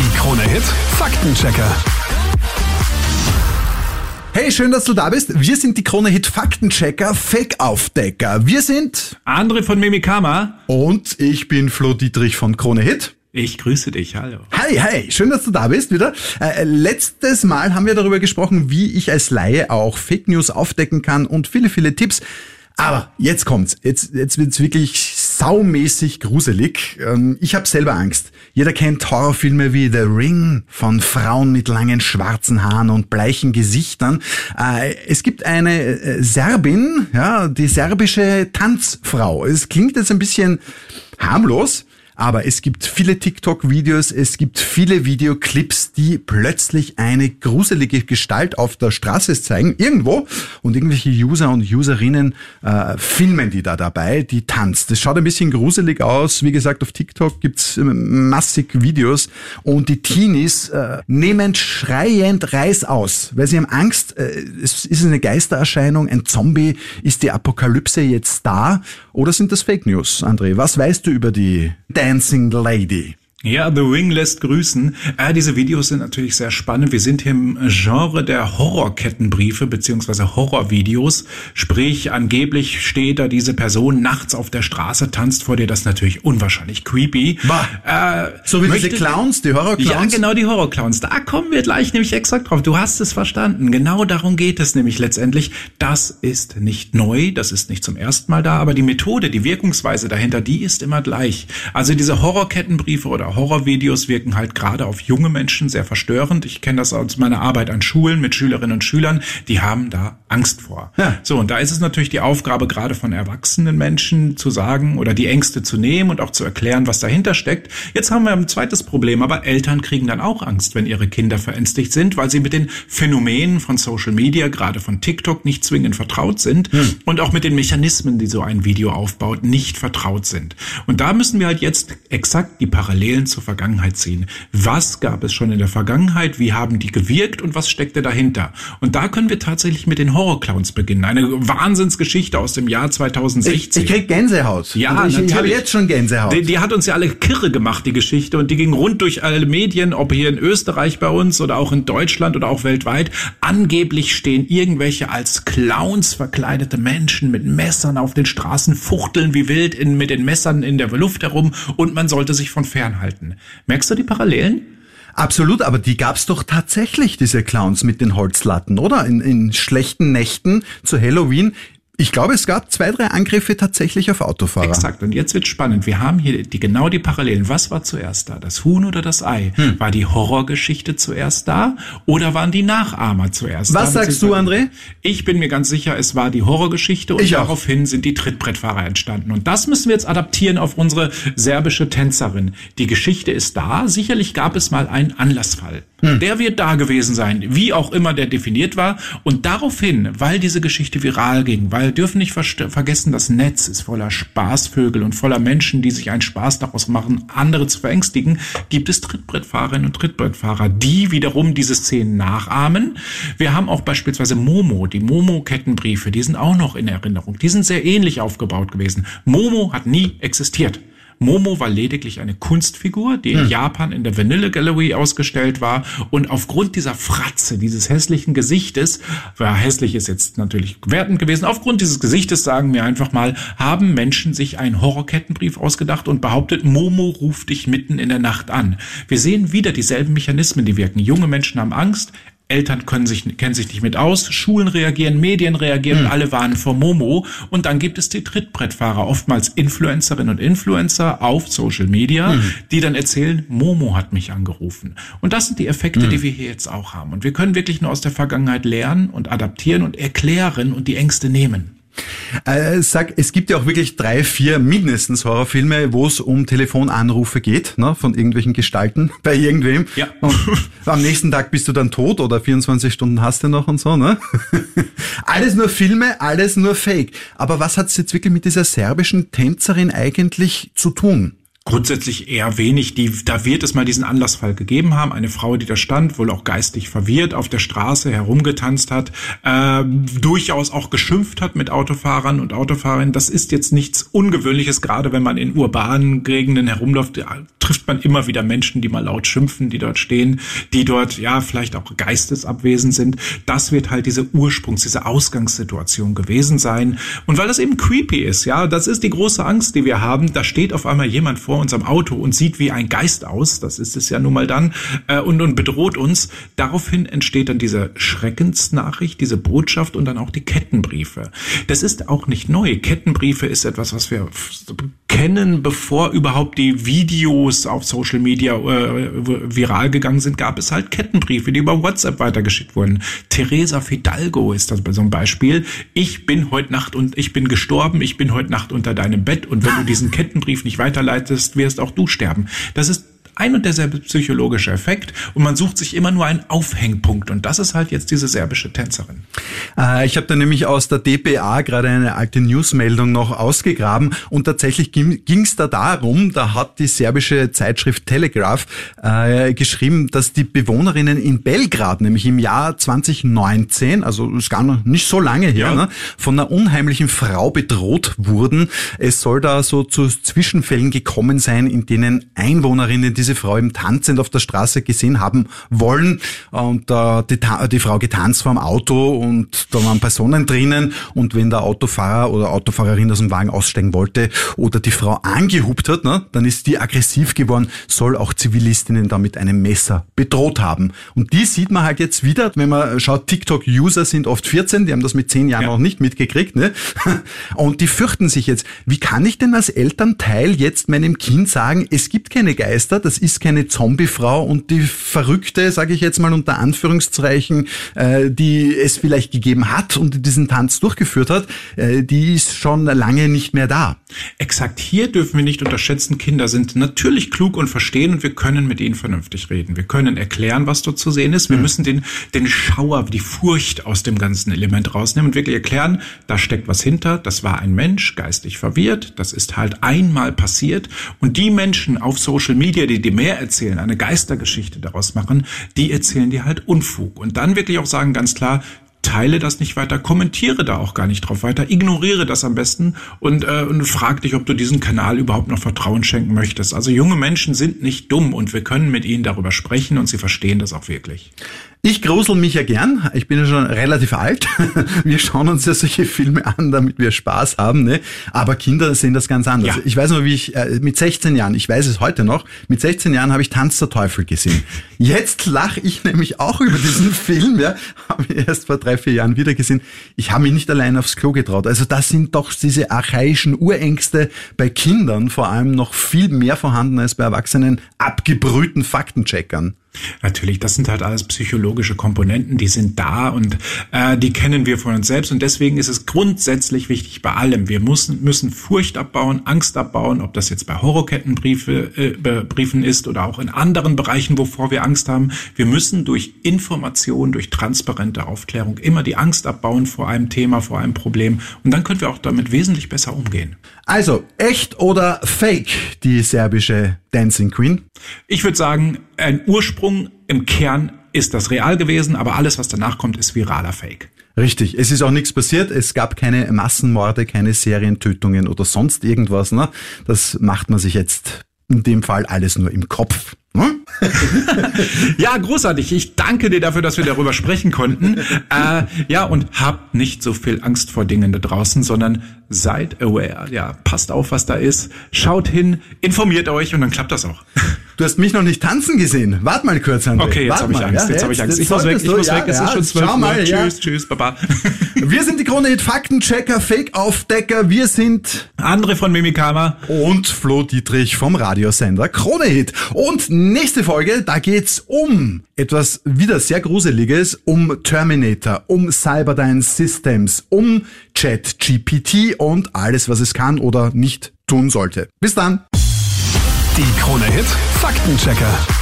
Die Krone Hit Faktenchecker. Hey, schön, dass du da bist. Wir sind die Krone Hit Faktenchecker, Fake-Aufdecker. Wir sind André von Mimikama. und ich bin Flo Dietrich von Krone Hit. Ich grüße dich, hallo. Hi, hi, schön, dass du da bist wieder. Äh, letztes Mal haben wir darüber gesprochen, wie ich als Laie auch Fake News aufdecken kann und viele, viele Tipps. Aber jetzt kommt's. Jetzt, jetzt wird's wirklich saumäßig gruselig. Ähm, ich habe selber Angst. Jeder kennt Horrorfilme wie The Ring von Frauen mit langen schwarzen Haaren und bleichen Gesichtern. Äh, es gibt eine äh, Serbin, ja, die serbische Tanzfrau. Es klingt jetzt ein bisschen harmlos. Aber es gibt viele TikTok-Videos, es gibt viele Videoclips, die plötzlich eine gruselige Gestalt auf der Straße zeigen, irgendwo, und irgendwelche User und Userinnen äh, filmen die da dabei, die tanzt. Das schaut ein bisschen gruselig aus. Wie gesagt, auf TikTok gibt's äh, massig Videos und die Teenies äh, nehmen schreiend Reis aus, weil sie haben Angst, äh, es ist eine Geistererscheinung, ein Zombie, ist die Apokalypse jetzt da oder sind das Fake News, André? Was weißt du über die Dancing Lady? Ja, The Ring lässt grüßen. Äh, diese Videos sind natürlich sehr spannend. Wir sind hier im Genre der Horrorkettenbriefe beziehungsweise Horrorvideos. Sprich, angeblich steht da diese Person nachts auf der Straße, tanzt vor dir. Das ist natürlich unwahrscheinlich creepy. Bah. Äh, So wie möchte- diese Clowns, die Horrorclowns? Ja, genau, die Horrorclowns. Da kommen wir gleich nämlich exakt drauf. Du hast es verstanden. Genau darum geht es nämlich letztendlich. Das ist nicht neu, das ist nicht zum ersten Mal da, aber die Methode, die Wirkungsweise dahinter, die ist immer gleich. Also diese Horrorkettenbriefe oder Horrorvideos wirken halt gerade auf junge Menschen sehr verstörend. Ich kenne das aus meiner Arbeit an Schulen mit Schülerinnen und Schülern. Die haben da Angst vor. Ja. So, und da ist es natürlich die Aufgabe gerade von erwachsenen Menschen zu sagen oder die Ängste zu nehmen und auch zu erklären, was dahinter steckt. Jetzt haben wir ein zweites Problem, aber Eltern kriegen dann auch Angst, wenn ihre Kinder verängstigt sind, weil sie mit den Phänomenen von Social Media, gerade von TikTok, nicht zwingend vertraut sind und auch mit den Mechanismen, die so ein Video aufbaut, nicht vertraut sind. Und da müssen wir halt jetzt exakt die Parallelen zur Vergangenheit ziehen. Was gab es schon in der Vergangenheit? Wie haben die gewirkt und was steckte dahinter? Und da können wir tatsächlich mit den Horrorclowns beginnen. Eine Wahnsinnsgeschichte aus dem Jahr Ich, 2016. ich krieg Gänsehaut. Ja, Also ich, ich habe jetzt schon Gänsehaut. Die, die hat uns ja alle kirre gemacht, die Geschichte, und die ging rund durch alle Medien, ob hier in Österreich bei uns oder auch in Deutschland oder auch weltweit. Angeblich stehen irgendwelche als Clowns verkleidete Menschen mit Messern auf den Straßen, fuchteln wie wild in, mit den Messern in der Luft herum und man sollte sich von fernhalten. Merkst du die Parallelen? Absolut, aber die gab's doch tatsächlich, diese Clowns mit den Holzlatten, oder? In, in schlechten Nächten zu Halloween. Ich glaube, es gab zwei, drei Angriffe tatsächlich auf Autofahrer. Exakt. Und jetzt wird spannend. Wir haben hier die, genau die Parallelen. Was war zuerst da? Das Huhn oder das Ei? Hm. War die Horrorgeschichte zuerst da oder waren die Nachahmer zuerst Was da? sagst du, André? Ich bin mir ganz sicher, es war die Horrorgeschichte und Ich auch. daraufhin sind die Trittbrettfahrer entstanden. Und das müssen wir jetzt adaptieren auf unsere serbische Tänzerin. Die Geschichte ist da. Sicherlich gab es mal einen Anlassfall. Hm. Der wird da gewesen sein, wie auch immer der definiert war. Und daraufhin, weil diese Geschichte viral ging, weil wir dürfen nicht vergessen, das Netz ist voller Spaßvögel und voller Menschen, die sich einen Spaß daraus machen, andere zu verängstigen, gibt es Trittbrettfahrerinnen und Trittbrettfahrer, die wiederum diese Szenen nachahmen. Wir haben auch beispielsweise Momo, die Momo-Kettenbriefe, die sind auch noch in Erinnerung. Die sind sehr ähnlich aufgebaut gewesen. Momo hat nie existiert. Momo war lediglich eine Kunstfigur, die in Japan in der Vanilla Gallery ausgestellt war. Und aufgrund dieser Fratze, dieses hässlichen Gesichtes, war hässlich ist jetzt natürlich wertend gewesen, aufgrund dieses Gesichtes, sagen wir einfach mal, haben Menschen sich einen Horrorkettenbrief ausgedacht und behauptet, Momo ruft dich mitten in der Nacht an. Wir sehen wieder dieselben Mechanismen, die wirken. Junge Menschen haben Angst, Eltern können sich, kennen sich nicht mit aus, Schulen reagieren, Medien reagieren, und alle warnen vor Momo. Und dann gibt es die Trittbrettfahrer, oftmals Influencerinnen und Influencer auf Social Media, die dann erzählen, Momo hat mich angerufen. Und das sind die Effekte, die wir hier jetzt auch haben. Und wir können wirklich nur aus der Vergangenheit lernen und adaptieren und erklären und die Ängste nehmen. Äh, sag, es gibt ja auch wirklich drei, vier mindestens Horrorfilme, wo es um Telefonanrufe geht, ne, von irgendwelchen Gestalten bei irgendwem. Ja. Und am nächsten Tag bist du dann tot oder 24 Stunden hast du noch und so, ne? alles nur Filme, alles nur Fake. Aber was hat's jetzt wirklich mit dieser serbischen Tänzerin eigentlich zu tun? Grundsätzlich eher wenig. Die, da wird es mal diesen Anlassfall gegeben haben. Eine Frau, die da stand, wohl auch geistig verwirrt auf der Straße herumgetanzt hat, äh, durchaus auch geschimpft hat mit Autofahrern und Autofahrerinnen. Das ist jetzt nichts Ungewöhnliches, gerade wenn man in urbanen Gegenden herumläuft, ja, trifft man immer wieder Menschen, die mal laut schimpfen, die dort stehen, die dort ja vielleicht auch geistesabwesend sind. Das wird halt diese Ursprungs, diese Ausgangssituation gewesen sein. Und weil das eben creepy ist, ja, das ist die große Angst, die wir haben. Da steht auf einmal jemand vor unserem Auto und sieht wie ein Geist aus, das ist es ja nun mal dann, äh, und, und bedroht uns. Daraufhin entsteht dann diese Schreckensnachricht, diese Botschaft und dann auch die Kettenbriefe. Das ist auch nicht neu. Kettenbriefe ist etwas, was wir kennen, bevor überhaupt die Videos auf Social Media äh, viral gegangen sind, gab es halt Kettenbriefe, die über WhatsApp weitergeschickt wurden. Teresa Fidalgo ist das so einem Beispiel. Ich bin heute Nacht und ich bin gestorben, ich bin heute Nacht unter deinem Bett und wenn du diesen Kettenbrief nicht weiterleitest, wirst auch du sterben. Das ist ein und derselbe psychologische Effekt und man sucht sich immer nur einen Aufhängpunkt und das ist halt jetzt diese serbische Tänzerin. Äh, ich habe da nämlich aus der DPA gerade eine alte Newsmeldung noch ausgegraben und tatsächlich ging es da darum, da hat die serbische Zeitschrift Telegraph äh, geschrieben, dass die Bewohnerinnen in Belgrad, nämlich im Jahr 2019, also ist gar noch nicht so lange her, ja. ne, von einer unheimlichen Frau bedroht wurden. Es soll da so zu Zwischenfällen gekommen sein, in denen Einwohnerinnen diese Frau im tanzend auf der Straße gesehen haben wollen. Und äh, die, die Frau getanzt vor dem Auto und da waren Personen drinnen. Und wenn der Autofahrer oder Autofahrerin aus dem Wagen aussteigen wollte oder die Frau angehupt hat, ne, dann ist die aggressiv geworden, soll auch Zivilistinnen da mit einem Messer bedroht haben. Und die sieht man halt jetzt wieder, wenn man schaut, TikTok-User sind oft 14, die haben das mit 10 Jahren ja. noch nicht mitgekriegt. Ne? Und die fürchten sich jetzt, wie kann ich denn als Elternteil jetzt meinem Kind sagen, es gibt keine Geister, das ist keine Zombiefrau und die Verrückte, sage ich jetzt mal unter Anführungszeichen, äh, die es vielleicht gegeben hat und diesen Tanz durchgeführt hat, äh, die ist schon lange nicht mehr da. Exakt hier dürfen wir nicht unterschätzen, Kinder sind natürlich klug und verstehen und wir können mit ihnen vernünftig reden. Wir können erklären, was dort zu sehen ist. Wir mhm. müssen den, den Schauer, die Furcht aus dem ganzen Element rausnehmen und wirklich erklären, da steckt was hinter, das war ein Mensch, geistig verwirrt, das ist halt einmal passiert und die Menschen auf Social Media, die die mehr erzählen, eine Geistergeschichte daraus machen, die erzählen dir halt Unfug. Und dann wirklich auch sagen ganz klar, teile das nicht weiter, kommentiere da auch gar nicht drauf weiter, ignoriere das am besten und, äh, und frag dich, ob du diesem Kanal überhaupt noch Vertrauen schenken möchtest. Also junge Menschen sind nicht dumm und wir können mit ihnen darüber sprechen und sie verstehen das auch wirklich. Ich grusel mich ja gern. Ich bin ja schon relativ alt. Wir schauen uns ja solche Filme an, damit wir Spaß haben. Ne? Aber Kinder sehen das ganz anders. Ja. Ich weiß noch, wie ich äh, mit 16 Jahren, ich weiß es heute noch, mit 16 Jahren habe ich Tanz der Teufel gesehen. Jetzt lache ich nämlich auch über diesen Film. Ja, habe ich erst vor drei, vier Jahren wieder gesehen. Ich habe mich nicht allein aufs Klo getraut. Also das sind doch diese archaischen Urängste bei Kindern vor allem noch viel mehr vorhanden als bei erwachsenen abgebrühten Faktencheckern. Natürlich, das sind halt alles psychologische Komponenten, die sind da und äh, die kennen wir von uns selbst und deswegen ist es grundsätzlich wichtig bei allem. Wir müssen, müssen Furcht abbauen, Angst abbauen, ob das jetzt bei Horrorkettenbriefe äh, ist oder auch in anderen Bereichen, wovor wir Angst haben. Wir müssen durch Information, durch transparente Aufklärung immer die Angst abbauen vor einem Thema, vor einem Problem und dann können wir auch damit wesentlich besser umgehen. Also, echt oder fake, die serbische Dancing Queen? Ich würde sagen, ein Ursprung im Kern ist das real gewesen, aber alles, was danach kommt, ist viraler Fake. Richtig, es ist auch nichts passiert, es gab keine Massenmorde, keine Serientötungen oder sonst irgendwas. Ne? Das macht man sich jetzt in dem Fall alles nur im Kopf. Hm? ja, großartig. Ich danke dir dafür, dass wir darüber sprechen konnten. Äh, ja, und habt nicht so viel Angst vor Dingen da draußen, sondern seid aware. Ja, passt auf, was da ist. Schaut hin, informiert euch und dann klappt das auch. Du hast mich noch nicht tanzen gesehen. Wart mal kurz, André. Okay, jetzt habe ich Angst. Ja, jetzt, habe ich Angst. Ich muss weg, ich muss ja, weg. Es ja, ist schon zwölf Uhr. Tschüss, tschüss, baba. Wir sind die Krone Hit Faktenchecker, Fake-Aufdecker. Wir sind André von Mimikama und Flo Dietrich vom Radiosender Krone Hit. Und nächste Folge, da geht's um etwas wieder sehr Gruseliges, um Terminator, um Cyberdyne Systems, um ChatGPT und alles, was es kann oder nicht tun sollte. Bis dann. Die Krone Hit Faktenchecker.